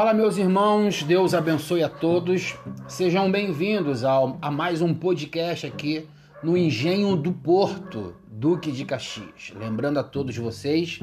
Fala, meus irmãos, Deus abençoe a todos. Sejam bem-vindos a mais um podcast aqui no Engenho do Porto, Duque de Caxias. Lembrando a todos vocês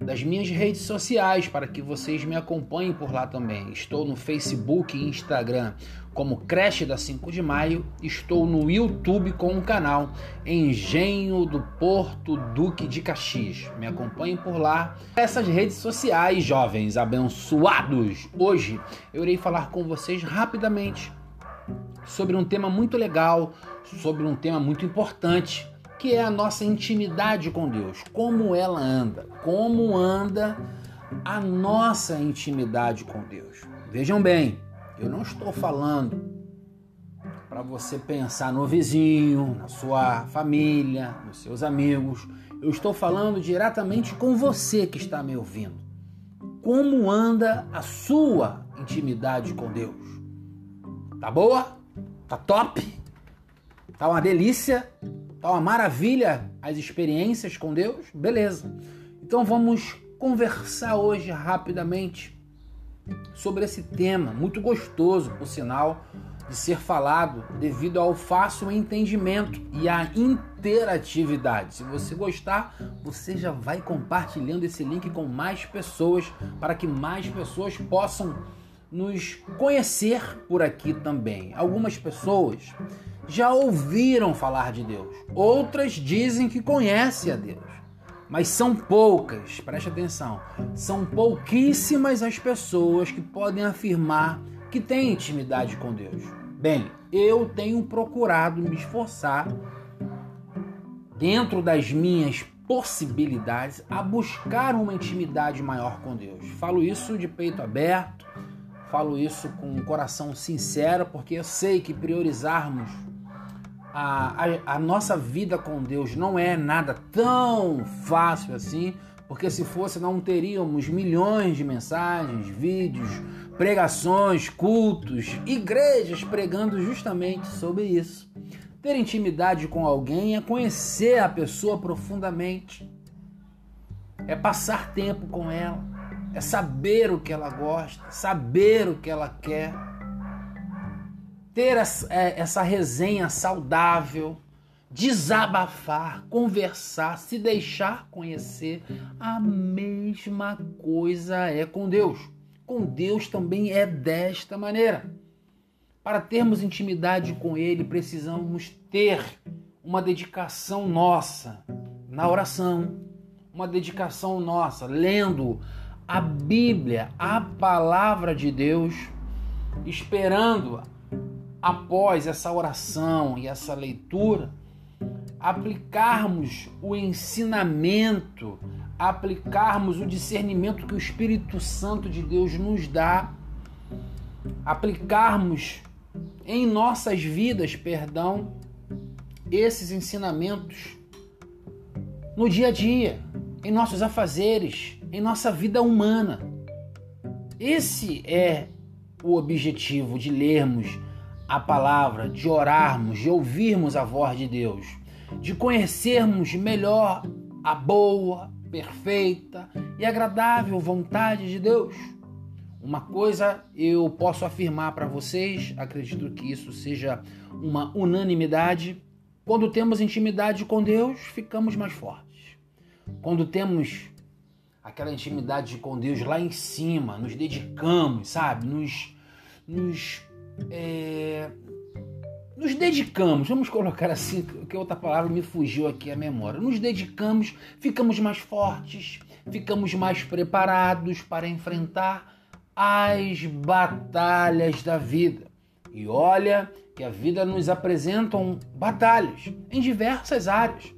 das minhas redes sociais para que vocês me acompanhem por lá também. Estou no Facebook e Instagram como Creche da 5 de Maio, estou no YouTube com o canal Engenho do Porto Duque de Caxias. Me acompanhem por lá. Essas redes sociais, jovens abençoados. Hoje eu irei falar com vocês rapidamente sobre um tema muito legal, sobre um tema muito importante que é a nossa intimidade com Deus. Como ela anda? Como anda a nossa intimidade com Deus? Vejam bem, eu não estou falando para você pensar no vizinho, na sua família, nos seus amigos. Eu estou falando diretamente com você que está me ouvindo. Como anda a sua intimidade com Deus? Tá boa? Tá top? Tá uma delícia? Tá uma maravilha as experiências com Deus? Beleza. Então vamos conversar hoje rapidamente sobre esse tema, muito gostoso, por sinal, de ser falado devido ao fácil entendimento e à interatividade. Se você gostar, você já vai compartilhando esse link com mais pessoas para que mais pessoas possam nos conhecer por aqui também. Algumas pessoas já ouviram falar de Deus, outras dizem que conhecem a Deus, mas são poucas, preste atenção, são pouquíssimas as pessoas que podem afirmar que têm intimidade com Deus. Bem, eu tenho procurado me esforçar dentro das minhas possibilidades a buscar uma intimidade maior com Deus. Falo isso de peito aberto, falo isso com um coração sincero, porque eu sei que priorizarmos a, a, a nossa vida com Deus não é nada tão fácil assim, porque se fosse não teríamos milhões de mensagens, vídeos, pregações, cultos, igrejas pregando justamente sobre isso. Ter intimidade com alguém é conhecer a pessoa profundamente, é passar tempo com ela, é saber o que ela gosta, saber o que ela quer ter é, essa resenha saudável, desabafar, conversar, se deixar conhecer, a mesma coisa é com Deus. Com Deus também é desta maneira. Para termos intimidade com Ele, precisamos ter uma dedicação nossa na oração, uma dedicação nossa lendo a Bíblia, a palavra de Deus, esperando após essa oração e essa leitura, aplicarmos o ensinamento, aplicarmos o discernimento que o Espírito Santo de Deus nos dá, aplicarmos em nossas vidas, perdão, esses ensinamentos no dia a dia, em nossos afazeres, em nossa vida humana. Esse é o objetivo de lermos a palavra, de orarmos, de ouvirmos a voz de Deus, de conhecermos melhor a boa, perfeita e agradável vontade de Deus. Uma coisa eu posso afirmar para vocês, acredito que isso seja uma unanimidade. Quando temos intimidade com Deus, ficamos mais fortes. Quando temos aquela intimidade com Deus lá em cima, nos dedicamos, sabe? Nos, nos é, nos dedicamos, vamos colocar assim, que outra palavra me fugiu aqui a memória. Nos dedicamos, ficamos mais fortes, ficamos mais preparados para enfrentar as batalhas da vida. E olha que a vida nos apresenta batalhas em diversas áreas.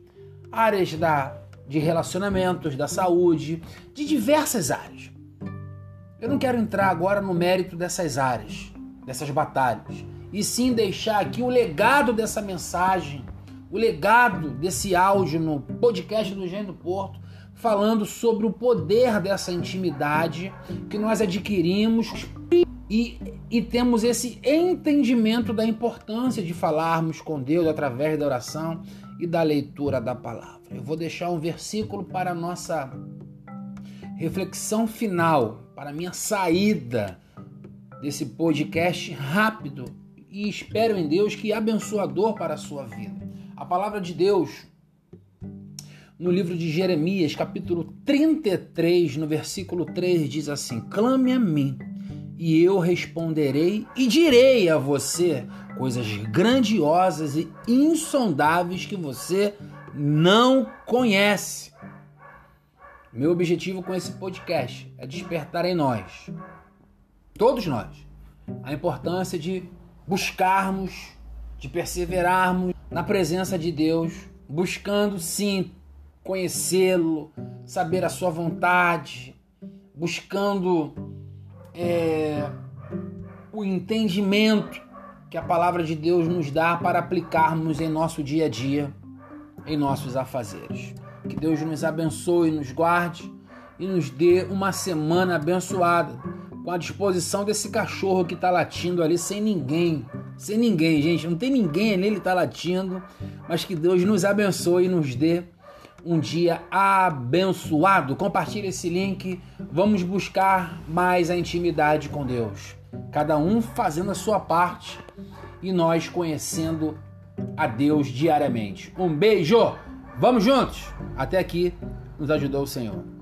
Áreas da, de relacionamentos, da saúde, de diversas áreas. Eu não quero entrar agora no mérito dessas áreas dessas batalhas, e sim deixar aqui o legado dessa mensagem, o legado desse áudio no podcast do Gênio Porto, falando sobre o poder dessa intimidade que nós adquirimos e, e temos esse entendimento da importância de falarmos com Deus através da oração e da leitura da palavra. Eu vou deixar um versículo para a nossa reflexão final, para a minha saída desse podcast rápido e espero em Deus que abençoador para a sua vida. A palavra de Deus no livro de Jeremias, capítulo 33, no versículo 3 diz assim: Clame a mim, e eu responderei e direi a você coisas grandiosas e insondáveis que você não conhece. Meu objetivo com esse podcast é despertar em nós, todos nós, a importância de buscarmos, de perseverarmos na presença de Deus, buscando sim conhecê-lo, saber a sua vontade, buscando é, o entendimento que a palavra de Deus nos dá para aplicarmos em nosso dia a dia, em nossos afazeres. Que Deus nos abençoe, nos guarde e nos dê uma semana abençoada, com a disposição desse cachorro que está latindo ali sem ninguém, sem ninguém, gente, não tem ninguém ali, ele está latindo, mas que Deus nos abençoe e nos dê um dia abençoado. Compartilhe esse link. Vamos buscar mais a intimidade com Deus. Cada um fazendo a sua parte e nós conhecendo a Deus diariamente. Um beijo. Vamos juntos. Até aqui nos ajudou o Senhor.